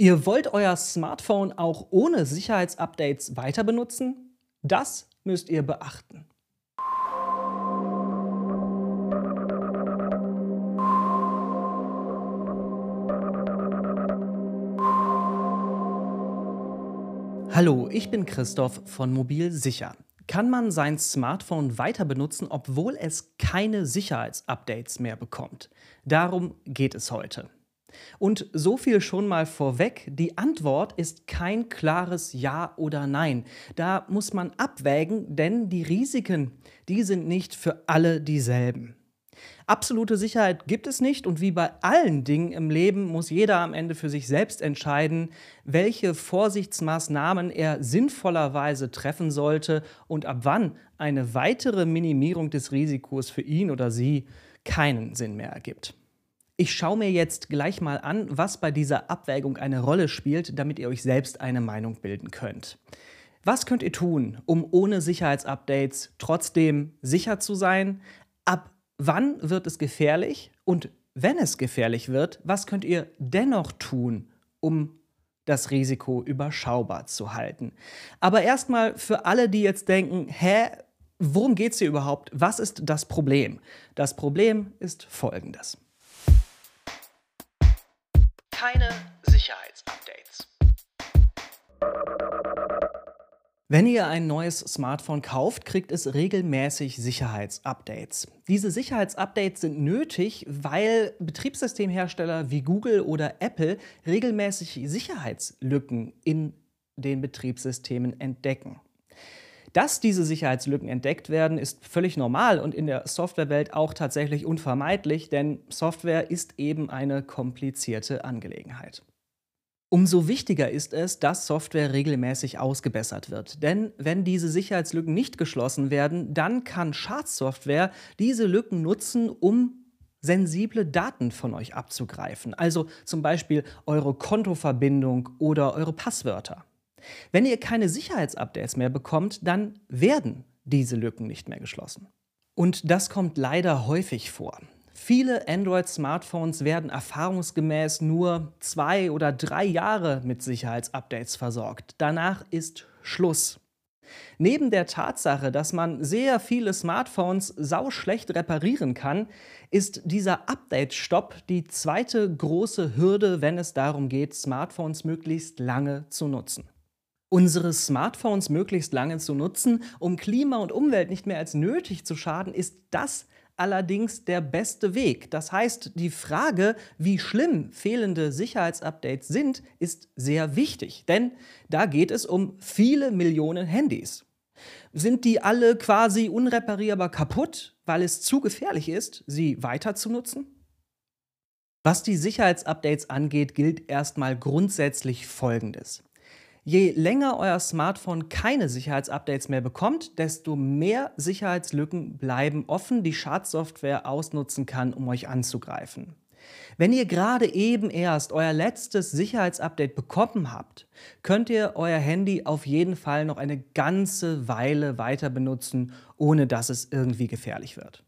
Ihr wollt euer Smartphone auch ohne Sicherheitsupdates weiter benutzen? Das müsst ihr beachten. Hallo, ich bin Christoph von Mobil Sicher. Kann man sein Smartphone weiter benutzen, obwohl es keine Sicherheitsupdates mehr bekommt? Darum geht es heute. Und so viel schon mal vorweg, die Antwort ist kein klares Ja oder Nein. Da muss man abwägen, denn die Risiken, die sind nicht für alle dieselben. Absolute Sicherheit gibt es nicht und wie bei allen Dingen im Leben muss jeder am Ende für sich selbst entscheiden, welche Vorsichtsmaßnahmen er sinnvollerweise treffen sollte und ab wann eine weitere Minimierung des Risikos für ihn oder sie keinen Sinn mehr ergibt. Ich schaue mir jetzt gleich mal an, was bei dieser Abwägung eine Rolle spielt, damit ihr euch selbst eine Meinung bilden könnt. Was könnt ihr tun, um ohne Sicherheitsupdates trotzdem sicher zu sein? Ab wann wird es gefährlich? Und wenn es gefährlich wird, was könnt ihr dennoch tun, um das Risiko überschaubar zu halten? Aber erstmal für alle, die jetzt denken, hä, worum geht es hier überhaupt? Was ist das Problem? Das Problem ist folgendes keine Sicherheitsupdates. Wenn ihr ein neues Smartphone kauft, kriegt es regelmäßig Sicherheitsupdates. Diese Sicherheitsupdates sind nötig, weil Betriebssystemhersteller wie Google oder Apple regelmäßig Sicherheitslücken in den Betriebssystemen entdecken. Dass diese Sicherheitslücken entdeckt werden, ist völlig normal und in der Softwarewelt auch tatsächlich unvermeidlich, denn Software ist eben eine komplizierte Angelegenheit. Umso wichtiger ist es, dass Software regelmäßig ausgebessert wird. Denn wenn diese Sicherheitslücken nicht geschlossen werden, dann kann Schadsoftware diese Lücken nutzen, um sensible Daten von euch abzugreifen. Also zum Beispiel eure Kontoverbindung oder eure Passwörter. Wenn ihr keine Sicherheitsupdates mehr bekommt, dann werden diese Lücken nicht mehr geschlossen. Und das kommt leider häufig vor. Viele Android-Smartphones werden erfahrungsgemäß nur zwei oder drei Jahre mit Sicherheitsupdates versorgt. Danach ist Schluss. Neben der Tatsache, dass man sehr viele Smartphones sauschlecht reparieren kann, ist dieser Update-Stopp die zweite große Hürde, wenn es darum geht, Smartphones möglichst lange zu nutzen unsere Smartphones möglichst lange zu nutzen, um Klima und Umwelt nicht mehr als nötig zu schaden, ist das allerdings der beste Weg. Das heißt, die Frage, wie schlimm fehlende Sicherheitsupdates sind, ist sehr wichtig, denn da geht es um viele Millionen Handys. Sind die alle quasi unreparierbar kaputt, weil es zu gefährlich ist, sie weiter zu nutzen? Was die Sicherheitsupdates angeht, gilt erstmal grundsätzlich Folgendes. Je länger euer Smartphone keine Sicherheitsupdates mehr bekommt, desto mehr Sicherheitslücken bleiben offen, die Schadsoftware ausnutzen kann, um euch anzugreifen. Wenn ihr gerade eben erst euer letztes Sicherheitsupdate bekommen habt, könnt ihr euer Handy auf jeden Fall noch eine ganze Weile weiter benutzen, ohne dass es irgendwie gefährlich wird.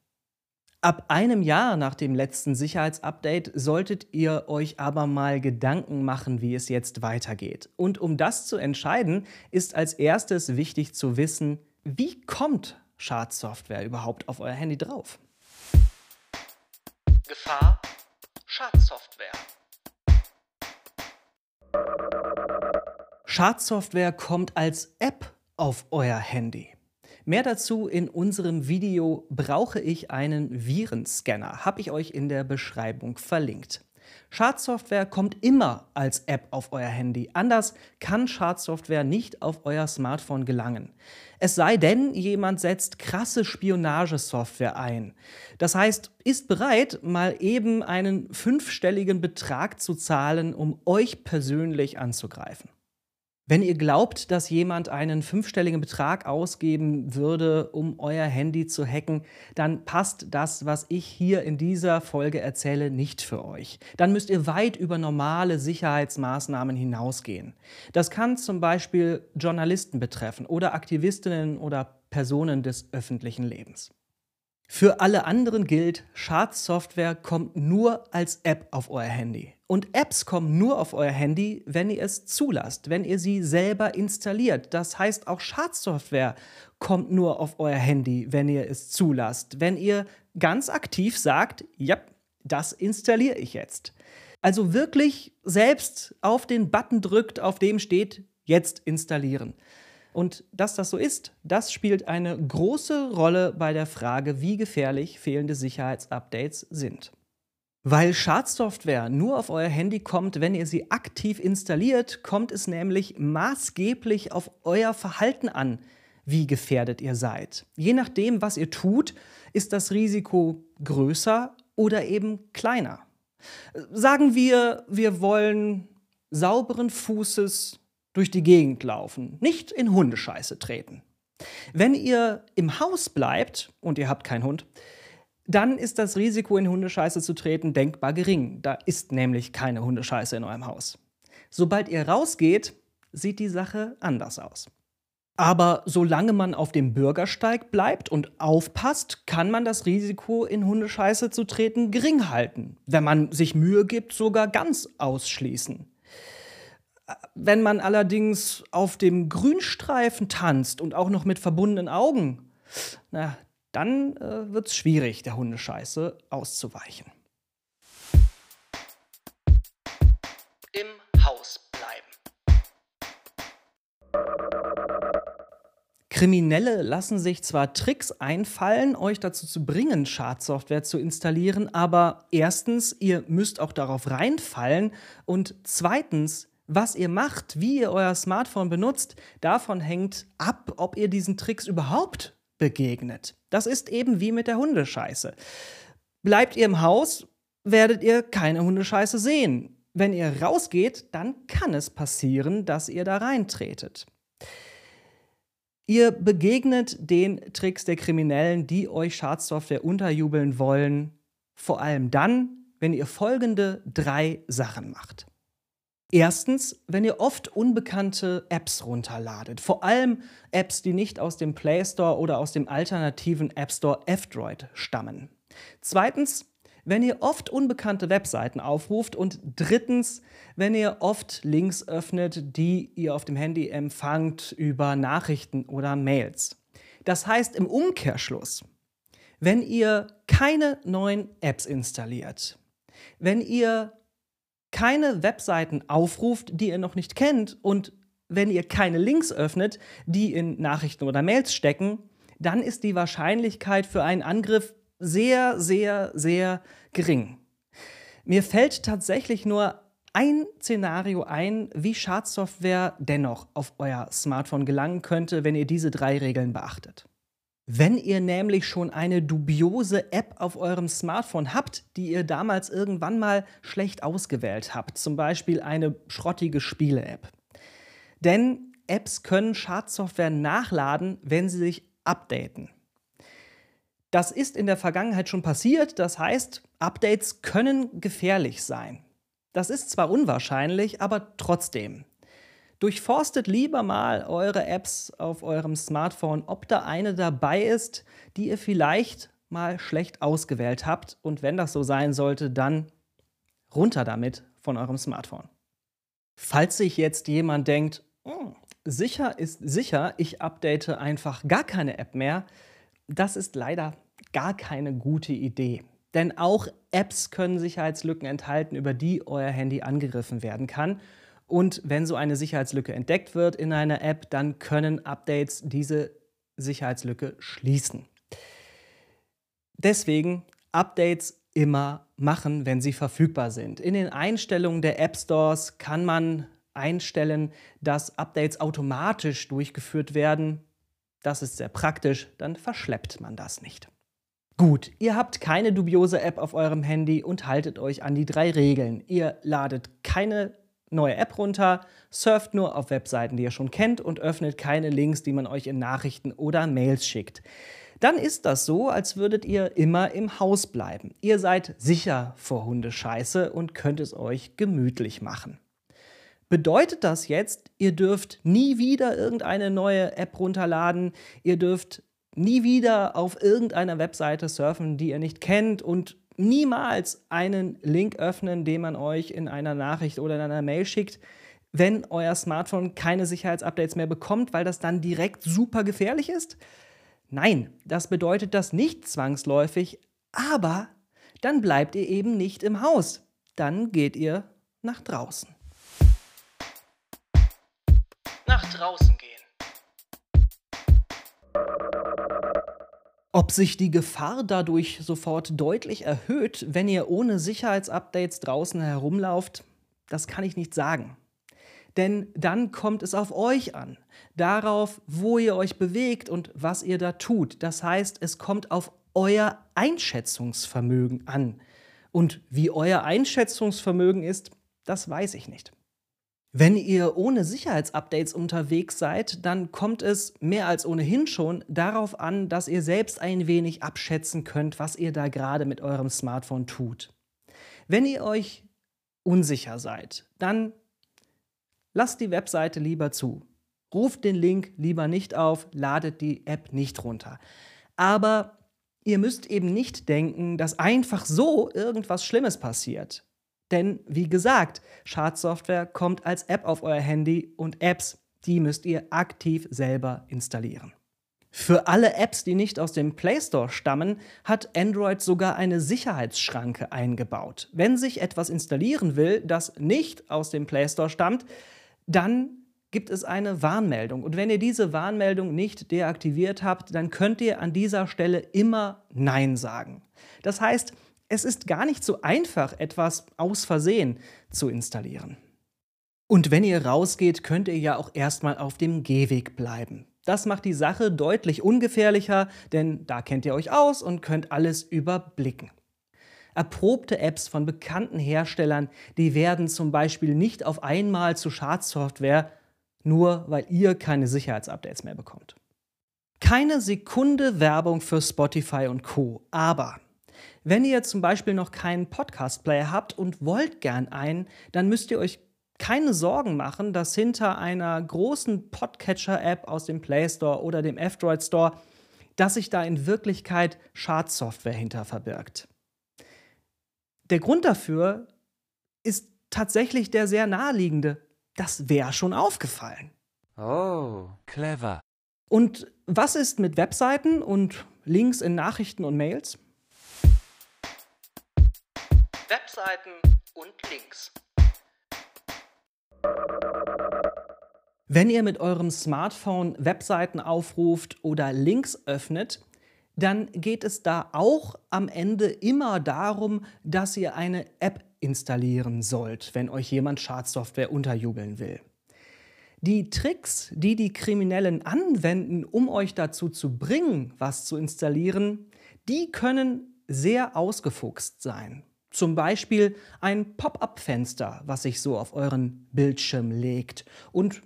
Ab einem Jahr nach dem letzten Sicherheitsupdate solltet ihr euch aber mal Gedanken machen, wie es jetzt weitergeht. Und um das zu entscheiden, ist als erstes wichtig zu wissen, wie kommt Schadsoftware überhaupt auf euer Handy drauf? Gefahr Schadsoftware. Schadsoftware kommt als App auf euer Handy. Mehr dazu in unserem Video Brauche ich einen Virenscanner? Habe ich euch in der Beschreibung verlinkt. Schadsoftware kommt immer als App auf euer Handy. Anders kann Schadsoftware nicht auf euer Smartphone gelangen. Es sei denn, jemand setzt krasse Spionagesoftware ein. Das heißt, ist bereit, mal eben einen fünfstelligen Betrag zu zahlen, um euch persönlich anzugreifen. Wenn ihr glaubt, dass jemand einen fünfstelligen Betrag ausgeben würde, um euer Handy zu hacken, dann passt das, was ich hier in dieser Folge erzähle, nicht für euch. Dann müsst ihr weit über normale Sicherheitsmaßnahmen hinausgehen. Das kann zum Beispiel Journalisten betreffen oder Aktivistinnen oder Personen des öffentlichen Lebens. Für alle anderen gilt, Schadsoftware kommt nur als App auf euer Handy. Und Apps kommen nur auf euer Handy, wenn ihr es zulasst, wenn ihr sie selber installiert. Das heißt, auch Schadsoftware kommt nur auf euer Handy, wenn ihr es zulasst. Wenn ihr ganz aktiv sagt, ja, das installiere ich jetzt. Also wirklich selbst auf den Button drückt, auf dem steht, jetzt installieren. Und dass das so ist, das spielt eine große Rolle bei der Frage, wie gefährlich fehlende Sicherheitsupdates sind. Weil Schadsoftware nur auf euer Handy kommt, wenn ihr sie aktiv installiert, kommt es nämlich maßgeblich auf euer Verhalten an, wie gefährdet ihr seid. Je nachdem, was ihr tut, ist das Risiko größer oder eben kleiner. Sagen wir, wir wollen sauberen Fußes durch die Gegend laufen, nicht in Hundescheiße treten. Wenn ihr im Haus bleibt und ihr habt keinen Hund, dann ist das Risiko, in Hundescheiße zu treten, denkbar gering. Da ist nämlich keine Hundescheiße in eurem Haus. Sobald ihr rausgeht, sieht die Sache anders aus. Aber solange man auf dem Bürgersteig bleibt und aufpasst, kann man das Risiko, in Hundescheiße zu treten, gering halten. Wenn man sich Mühe gibt, sogar ganz ausschließen. Wenn man allerdings auf dem Grünstreifen tanzt und auch noch mit verbundenen Augen, na, dann äh, wird es schwierig, der Hundescheiße auszuweichen. Im Haus bleiben. Kriminelle lassen sich zwar Tricks einfallen, euch dazu zu bringen, Schadsoftware zu installieren, aber erstens, ihr müsst auch darauf reinfallen und zweitens, was ihr macht, wie ihr euer Smartphone benutzt, davon hängt ab, ob ihr diesen Tricks überhaupt begegnet. Das ist eben wie mit der Hundescheiße. Bleibt ihr im Haus, werdet ihr keine Hundescheiße sehen. Wenn ihr rausgeht, dann kann es passieren, dass ihr da reintretet. Ihr begegnet den Tricks der Kriminellen, die euch Schadsoftware unterjubeln wollen, vor allem dann, wenn ihr folgende drei Sachen macht. Erstens, wenn ihr oft unbekannte Apps runterladet, vor allem Apps, die nicht aus dem Play Store oder aus dem alternativen App Store F-Droid stammen. Zweitens, wenn ihr oft unbekannte Webseiten aufruft und drittens, wenn ihr oft Links öffnet, die ihr auf dem Handy empfangt über Nachrichten oder Mails. Das heißt im Umkehrschluss, wenn ihr keine neuen Apps installiert, wenn ihr keine Webseiten aufruft, die ihr noch nicht kennt und wenn ihr keine Links öffnet, die in Nachrichten oder Mails stecken, dann ist die Wahrscheinlichkeit für einen Angriff sehr, sehr, sehr gering. Mir fällt tatsächlich nur ein Szenario ein, wie Schadsoftware dennoch auf euer Smartphone gelangen könnte, wenn ihr diese drei Regeln beachtet. Wenn ihr nämlich schon eine dubiose App auf eurem Smartphone habt, die ihr damals irgendwann mal schlecht ausgewählt habt, zum Beispiel eine schrottige Spiele-App. Denn Apps können Schadsoftware nachladen, wenn sie sich updaten. Das ist in der Vergangenheit schon passiert, das heißt, Updates können gefährlich sein. Das ist zwar unwahrscheinlich, aber trotzdem. Durchforstet lieber mal eure Apps auf eurem Smartphone, ob da eine dabei ist, die ihr vielleicht mal schlecht ausgewählt habt. Und wenn das so sein sollte, dann runter damit von eurem Smartphone. Falls sich jetzt jemand denkt, oh, sicher ist sicher, ich update einfach gar keine App mehr, das ist leider gar keine gute Idee. Denn auch Apps können Sicherheitslücken enthalten, über die euer Handy angegriffen werden kann. Und wenn so eine Sicherheitslücke entdeckt wird in einer App, dann können Updates diese Sicherheitslücke schließen. Deswegen Updates immer machen, wenn sie verfügbar sind. In den Einstellungen der App Stores kann man einstellen, dass Updates automatisch durchgeführt werden. Das ist sehr praktisch, dann verschleppt man das nicht. Gut, ihr habt keine dubiose App auf eurem Handy und haltet euch an die drei Regeln. Ihr ladet keine neue App runter, surft nur auf Webseiten, die ihr schon kennt und öffnet keine Links, die man euch in Nachrichten oder Mails schickt. Dann ist das so, als würdet ihr immer im Haus bleiben. Ihr seid sicher vor Hundescheiße und könnt es euch gemütlich machen. Bedeutet das jetzt, ihr dürft nie wieder irgendeine neue App runterladen, ihr dürft nie wieder auf irgendeiner Webseite surfen, die ihr nicht kennt und niemals einen Link öffnen, den man euch in einer Nachricht oder in einer Mail schickt, wenn euer Smartphone keine Sicherheitsupdates mehr bekommt, weil das dann direkt super gefährlich ist? Nein, das bedeutet das nicht zwangsläufig, aber dann bleibt ihr eben nicht im Haus. Dann geht ihr nach draußen. Nach draußen gehen. Ob sich die Gefahr dadurch sofort deutlich erhöht, wenn ihr ohne Sicherheitsupdates draußen herumlauft, das kann ich nicht sagen. Denn dann kommt es auf euch an, darauf, wo ihr euch bewegt und was ihr da tut. Das heißt, es kommt auf euer Einschätzungsvermögen an. Und wie euer Einschätzungsvermögen ist, das weiß ich nicht. Wenn ihr ohne Sicherheitsupdates unterwegs seid, dann kommt es mehr als ohnehin schon darauf an, dass ihr selbst ein wenig abschätzen könnt, was ihr da gerade mit eurem Smartphone tut. Wenn ihr euch unsicher seid, dann lasst die Webseite lieber zu. Ruft den Link lieber nicht auf, ladet die App nicht runter. Aber ihr müsst eben nicht denken, dass einfach so irgendwas Schlimmes passiert. Denn wie gesagt, Schadsoftware kommt als App auf euer Handy und Apps, die müsst ihr aktiv selber installieren. Für alle Apps, die nicht aus dem Play Store stammen, hat Android sogar eine Sicherheitsschranke eingebaut. Wenn sich etwas installieren will, das nicht aus dem Play Store stammt, dann gibt es eine Warnmeldung. Und wenn ihr diese Warnmeldung nicht deaktiviert habt, dann könnt ihr an dieser Stelle immer Nein sagen. Das heißt, es ist gar nicht so einfach, etwas aus Versehen zu installieren. Und wenn ihr rausgeht, könnt ihr ja auch erstmal auf dem Gehweg bleiben. Das macht die Sache deutlich ungefährlicher, denn da kennt ihr euch aus und könnt alles überblicken. Erprobte Apps von bekannten Herstellern, die werden zum Beispiel nicht auf einmal zu Schadsoftware, nur weil ihr keine Sicherheitsupdates mehr bekommt. Keine Sekunde Werbung für Spotify und Co. Aber wenn ihr zum Beispiel noch keinen Podcast-Player habt und wollt gern einen, dann müsst ihr euch keine Sorgen machen, dass hinter einer großen Podcatcher-App aus dem Play Store oder dem F-Droid Store, dass sich da in Wirklichkeit Schadsoftware hinter verbirgt. Der Grund dafür ist tatsächlich der sehr naheliegende. Das wäre schon aufgefallen. Oh, clever. Und was ist mit Webseiten und Links in Nachrichten und Mails? Webseiten und Links. Wenn ihr mit eurem Smartphone Webseiten aufruft oder Links öffnet, dann geht es da auch am Ende immer darum, dass ihr eine App installieren sollt, wenn euch jemand Schadsoftware unterjubeln will. Die Tricks, die die Kriminellen anwenden, um euch dazu zu bringen, was zu installieren, die können sehr ausgefuchst sein. Zum Beispiel ein Pop-up-Fenster, was sich so auf euren Bildschirm legt und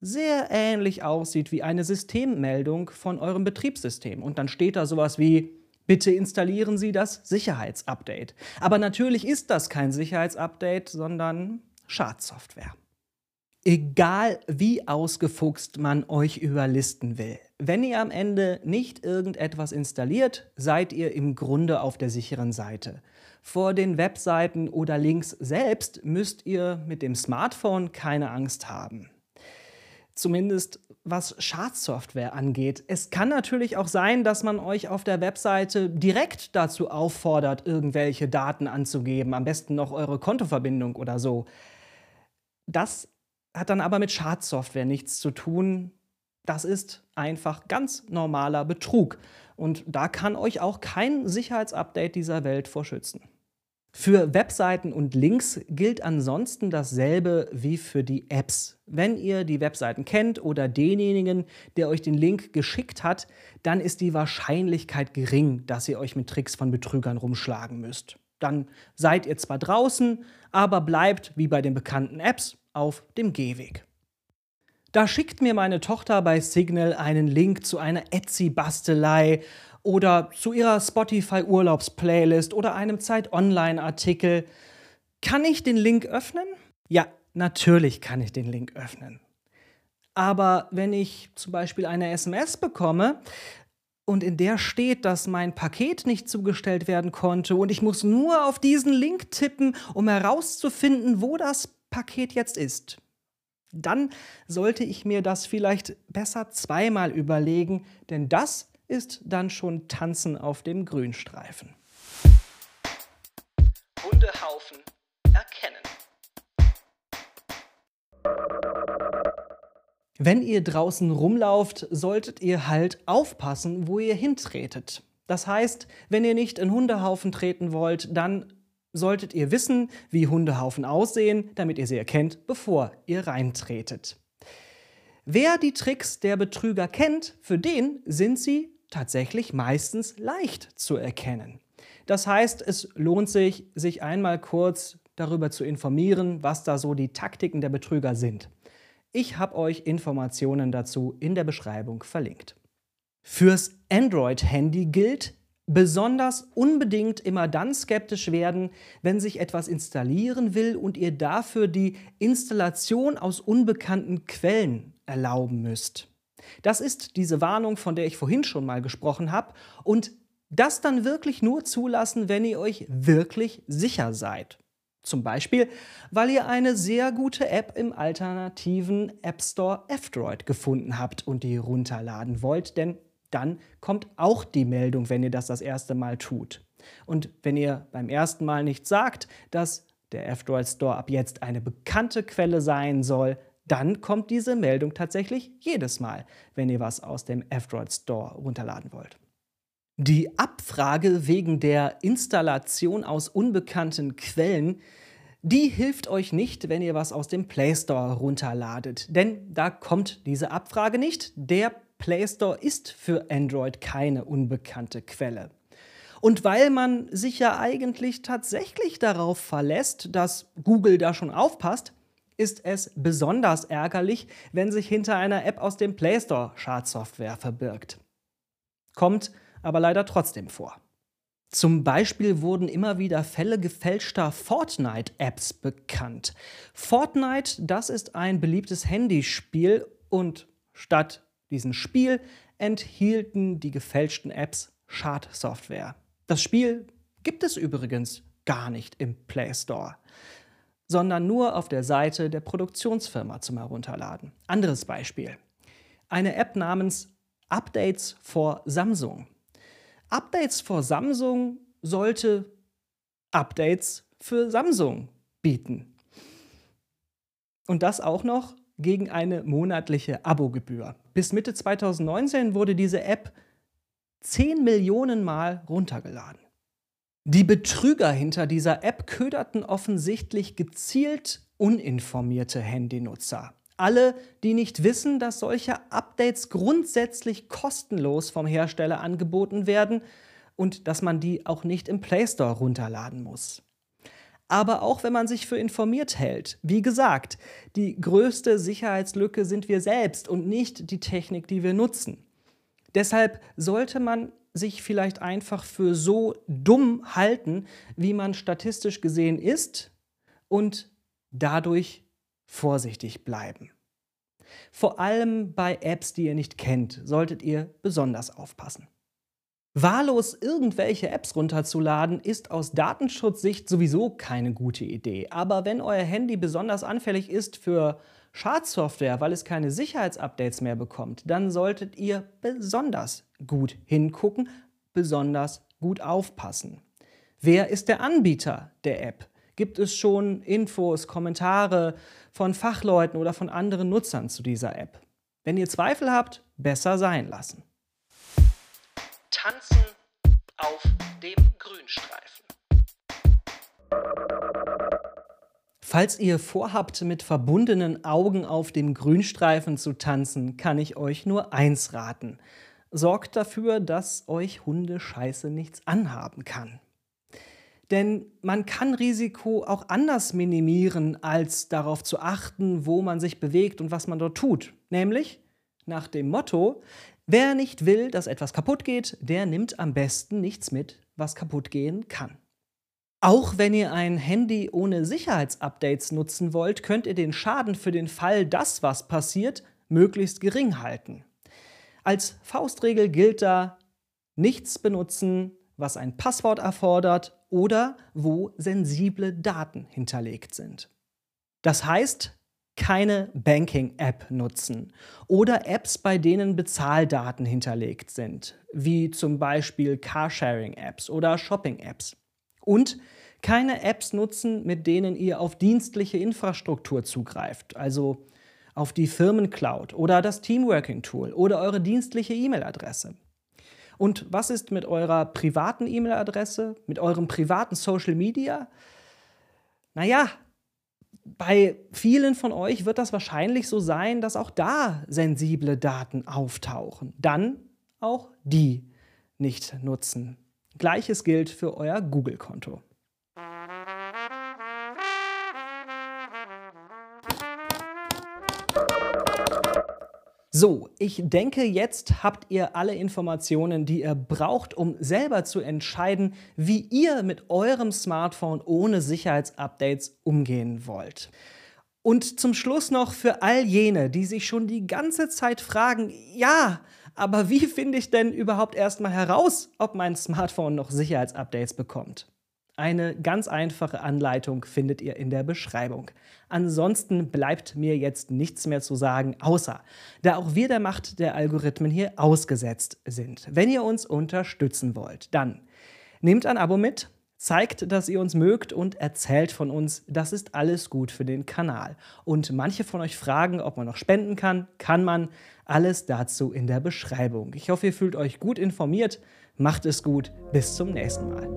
sehr ähnlich aussieht wie eine Systemmeldung von eurem Betriebssystem. Und dann steht da sowas wie, bitte installieren Sie das Sicherheitsupdate. Aber natürlich ist das kein Sicherheitsupdate, sondern Schadsoftware. Egal wie ausgefuchst man euch überlisten will, wenn ihr am Ende nicht irgendetwas installiert, seid ihr im Grunde auf der sicheren Seite. Vor den Webseiten oder Links selbst müsst ihr mit dem Smartphone keine Angst haben. Zumindest was Schadsoftware angeht. Es kann natürlich auch sein, dass man euch auf der Webseite direkt dazu auffordert, irgendwelche Daten anzugeben, am besten noch eure Kontoverbindung oder so. Das hat dann aber mit Schadsoftware nichts zu tun. Das ist einfach ganz normaler Betrug. Und da kann euch auch kein Sicherheitsupdate dieser Welt vor schützen. Für Webseiten und Links gilt ansonsten dasselbe wie für die Apps. Wenn ihr die Webseiten kennt oder denjenigen, der euch den Link geschickt hat, dann ist die Wahrscheinlichkeit gering, dass ihr euch mit Tricks von Betrügern rumschlagen müsst. Dann seid ihr zwar draußen, aber bleibt, wie bei den bekannten Apps, auf dem Gehweg. Da schickt mir meine Tochter bei Signal einen Link zu einer Etsy-Bastelei oder zu ihrer Spotify-Urlaubsplaylist oder einem Zeit-Online-Artikel. Kann ich den Link öffnen? Ja, natürlich kann ich den Link öffnen. Aber wenn ich zum Beispiel eine SMS bekomme, und in der steht, dass mein Paket nicht zugestellt werden konnte und ich muss nur auf diesen Link tippen, um herauszufinden, wo das Paket jetzt ist. Dann sollte ich mir das vielleicht besser zweimal überlegen, denn das ist dann schon Tanzen auf dem Grünstreifen. Hundehaufen erkennen. Wenn ihr draußen rumlauft, solltet ihr halt aufpassen, wo ihr hintretet. Das heißt, wenn ihr nicht in Hundehaufen treten wollt, dann solltet ihr wissen, wie Hundehaufen aussehen, damit ihr sie erkennt, bevor ihr reintretet. Wer die Tricks der Betrüger kennt, für den sind sie tatsächlich meistens leicht zu erkennen. Das heißt, es lohnt sich, sich einmal kurz darüber zu informieren, was da so die Taktiken der Betrüger sind. Ich habe euch Informationen dazu in der Beschreibung verlinkt. Fürs Android-Handy gilt, besonders unbedingt immer dann skeptisch werden, wenn sich etwas installieren will und ihr dafür die Installation aus unbekannten Quellen erlauben müsst. Das ist diese Warnung, von der ich vorhin schon mal gesprochen habe. Und das dann wirklich nur zulassen, wenn ihr euch wirklich sicher seid. Zum Beispiel, weil ihr eine sehr gute App im alternativen App Store F-Droid gefunden habt und die runterladen wollt, denn dann kommt auch die Meldung, wenn ihr das das erste Mal tut. Und wenn ihr beim ersten Mal nicht sagt, dass der F-Droid Store ab jetzt eine bekannte Quelle sein soll, dann kommt diese Meldung tatsächlich jedes Mal, wenn ihr was aus dem F-Droid Store runterladen wollt. Die Abfrage wegen der Installation aus unbekannten Quellen, die hilft euch nicht, wenn ihr was aus dem Play Store runterladet, denn da kommt diese Abfrage nicht. Der Play Store ist für Android keine unbekannte Quelle. Und weil man sich ja eigentlich tatsächlich darauf verlässt, dass Google da schon aufpasst, ist es besonders ärgerlich, wenn sich hinter einer App aus dem Play Store Schadsoftware verbirgt. Kommt aber leider trotzdem vor. Zum Beispiel wurden immer wieder Fälle gefälschter Fortnite-Apps bekannt. Fortnite, das ist ein beliebtes Handyspiel und statt diesem Spiel enthielten die gefälschten Apps Schadsoftware. Das Spiel gibt es übrigens gar nicht im Play Store, sondern nur auf der Seite der Produktionsfirma zum Herunterladen. Anderes Beispiel. Eine App namens Updates for Samsung. Updates for Samsung sollte Updates für Samsung bieten. Und das auch noch gegen eine monatliche Abogebühr. Bis Mitte 2019 wurde diese App 10 Millionen Mal runtergeladen. Die Betrüger hinter dieser App köderten offensichtlich gezielt uninformierte Handynutzer. Alle, die nicht wissen, dass solche Updates grundsätzlich kostenlos vom Hersteller angeboten werden und dass man die auch nicht im Play Store runterladen muss. Aber auch wenn man sich für informiert hält, wie gesagt, die größte Sicherheitslücke sind wir selbst und nicht die Technik, die wir nutzen. Deshalb sollte man sich vielleicht einfach für so dumm halten, wie man statistisch gesehen ist und dadurch vorsichtig bleiben. Vor allem bei Apps, die ihr nicht kennt, solltet ihr besonders aufpassen. Wahllos irgendwelche Apps runterzuladen, ist aus Datenschutzsicht sowieso keine gute Idee. Aber wenn euer Handy besonders anfällig ist für Schadsoftware, weil es keine Sicherheitsupdates mehr bekommt, dann solltet ihr besonders gut hingucken, besonders gut aufpassen. Wer ist der Anbieter der App? Gibt es schon Infos, Kommentare von Fachleuten oder von anderen Nutzern zu dieser App? Wenn ihr Zweifel habt, besser sein lassen. Tanzen auf dem Grünstreifen. Falls ihr vorhabt, mit verbundenen Augen auf dem Grünstreifen zu tanzen, kann ich euch nur eins raten. Sorgt dafür, dass euch Hundescheiße nichts anhaben kann. Denn man kann Risiko auch anders minimieren, als darauf zu achten, wo man sich bewegt und was man dort tut. Nämlich nach dem Motto, wer nicht will, dass etwas kaputt geht, der nimmt am besten nichts mit, was kaputt gehen kann. Auch wenn ihr ein Handy ohne Sicherheitsupdates nutzen wollt, könnt ihr den Schaden für den Fall, dass was passiert, möglichst gering halten. Als Faustregel gilt da, Nichts benutzen, was ein Passwort erfordert oder wo sensible Daten hinterlegt sind. Das heißt, keine Banking-App nutzen oder Apps, bei denen Bezahldaten hinterlegt sind, wie zum Beispiel Carsharing-Apps oder Shopping-Apps. Und keine Apps nutzen, mit denen ihr auf dienstliche Infrastruktur zugreift, also auf die Firmencloud oder das Teamworking-Tool oder eure dienstliche E-Mail-Adresse. Und was ist mit eurer privaten E-Mail-Adresse, mit eurem privaten Social Media? Naja, bei vielen von euch wird das wahrscheinlich so sein, dass auch da sensible Daten auftauchen. Dann auch die nicht nutzen. Gleiches gilt für euer Google-Konto. So, ich denke, jetzt habt ihr alle Informationen, die ihr braucht, um selber zu entscheiden, wie ihr mit eurem Smartphone ohne Sicherheitsupdates umgehen wollt. Und zum Schluss noch für all jene, die sich schon die ganze Zeit fragen, ja, aber wie finde ich denn überhaupt erstmal heraus, ob mein Smartphone noch Sicherheitsupdates bekommt? Eine ganz einfache Anleitung findet ihr in der Beschreibung. Ansonsten bleibt mir jetzt nichts mehr zu sagen, außer, da auch wir der Macht der Algorithmen hier ausgesetzt sind. Wenn ihr uns unterstützen wollt, dann nehmt ein Abo mit, zeigt, dass ihr uns mögt und erzählt von uns. Das ist alles gut für den Kanal. Und manche von euch fragen, ob man noch spenden kann. Kann man. Alles dazu in der Beschreibung. Ich hoffe, ihr fühlt euch gut informiert. Macht es gut. Bis zum nächsten Mal.